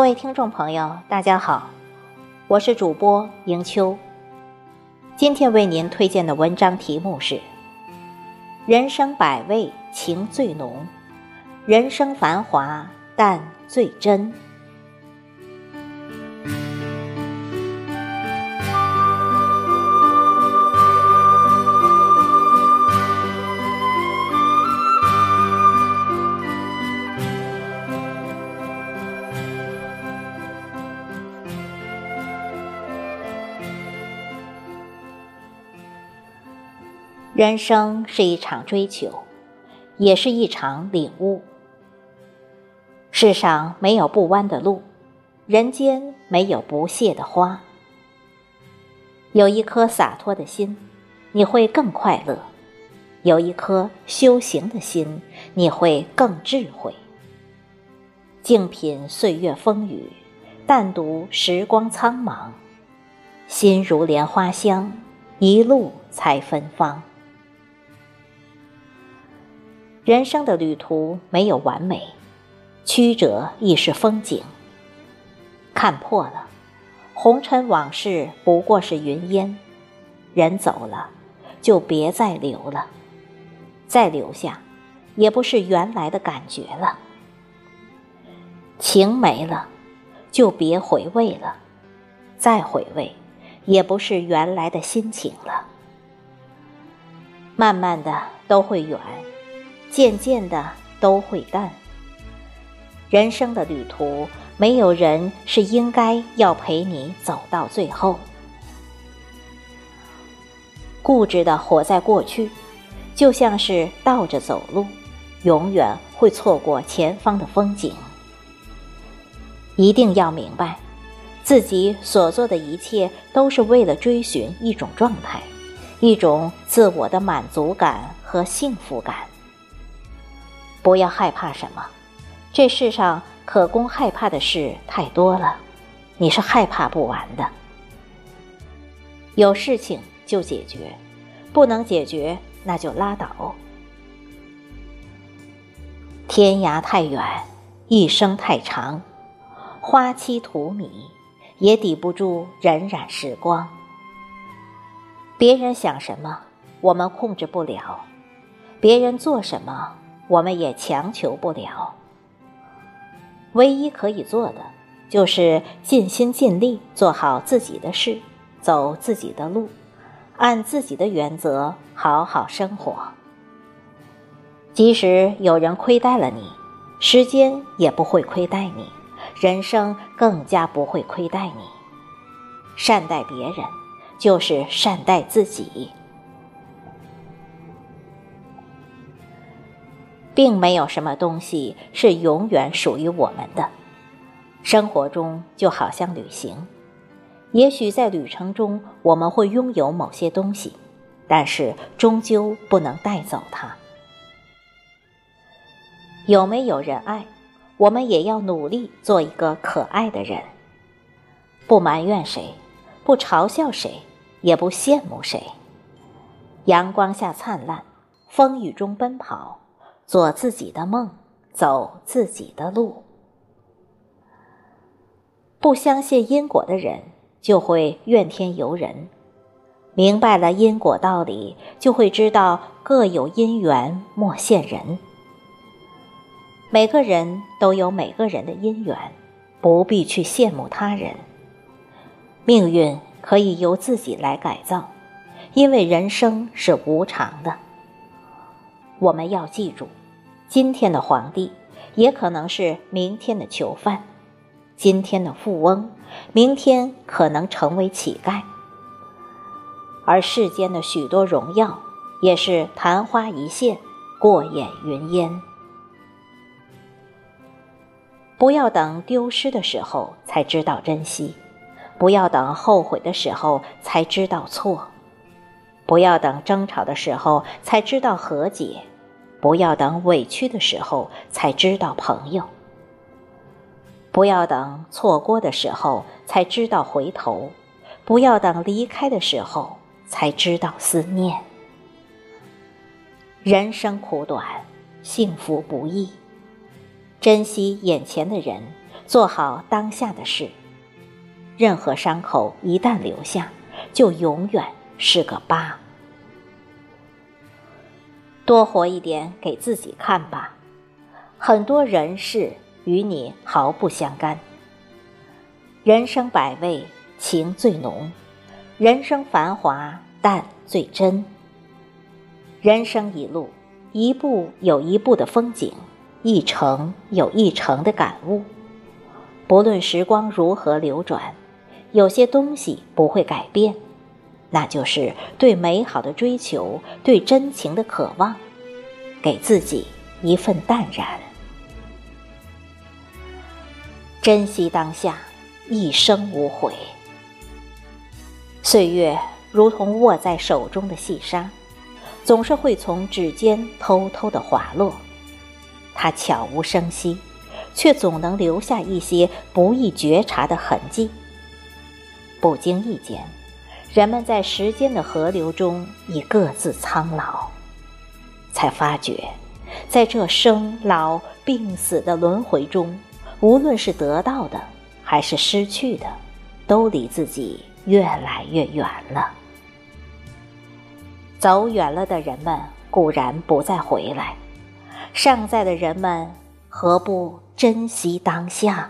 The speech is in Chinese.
各位听众朋友，大家好，我是主播迎秋。今天为您推荐的文章题目是《人生百味情最浓，人生繁华但最真》。人生是一场追求，也是一场领悟。世上没有不弯的路，人间没有不谢的花。有一颗洒脱的心，你会更快乐；有一颗修行的心，你会更智慧。静品岁月风雨，淡读时光苍茫，心如莲花香，一路才芬芳。人生的旅途没有完美，曲折亦是风景。看破了，红尘往事不过是云烟。人走了，就别再留了；再留下，也不是原来的感觉了。情没了，就别回味了；再回味，也不是原来的心情了。慢慢的，都会远。渐渐的都会淡。人生的旅途，没有人是应该要陪你走到最后。固执的活在过去，就像是倒着走路，永远会错过前方的风景。一定要明白，自己所做的一切都是为了追寻一种状态，一种自我的满足感和幸福感。不要害怕什么，这世上可供害怕的事太多了，你是害怕不完的。有事情就解决，不能解决那就拉倒。天涯太远，一生太长，花期荼蘼，也抵不住荏苒时光。别人想什么，我们控制不了；别人做什么。我们也强求不了，唯一可以做的就是尽心尽力做好自己的事，走自己的路，按自己的原则好好生活。即使有人亏待了你，时间也不会亏待你，人生更加不会亏待你。善待别人，就是善待自己。并没有什么东西是永远属于我们的。生活中就好像旅行，也许在旅程中我们会拥有某些东西，但是终究不能带走它。有没有人爱，我们也要努力做一个可爱的人，不埋怨谁，不嘲笑谁，也不羡慕谁。阳光下灿烂，风雨中奔跑。做自己的梦，走自己的路。不相信因果的人，就会怨天尤人；明白了因果道理，就会知道各有因缘莫羡人。每个人都有每个人的因缘，不必去羡慕他人。命运可以由自己来改造，因为人生是无常的。我们要记住。今天的皇帝，也可能是明天的囚犯；今天的富翁，明天可能成为乞丐。而世间的许多荣耀，也是昙花一现，过眼云烟。不要等丢失的时候才知道珍惜，不要等后悔的时候才知道错，不要等争吵的时候才知道和解。不要等委屈的时候才知道朋友，不要等错过的时候才知道回头，不要等离开的时候才知道思念。人生苦短，幸福不易，珍惜眼前的人，做好当下的事。任何伤口一旦留下，就永远是个疤。多活一点给自己看吧，很多人事与你毫不相干。人生百味，情最浓；人生繁华，淡最真。人生一路，一步有一步的风景，一程有一程的感悟。不论时光如何流转，有些东西不会改变。那就是对美好的追求，对真情的渴望，给自己一份淡然，珍惜当下，一生无悔。岁月如同握在手中的细沙，总是会从指尖偷偷的滑落，它悄无声息，却总能留下一些不易觉察的痕迹，不经意间。人们在时间的河流中已各自苍老，才发觉，在这生老病死的轮回中，无论是得到的还是失去的，都离自己越来越远了。走远了的人们固然不再回来，尚在的人们何不珍惜当下？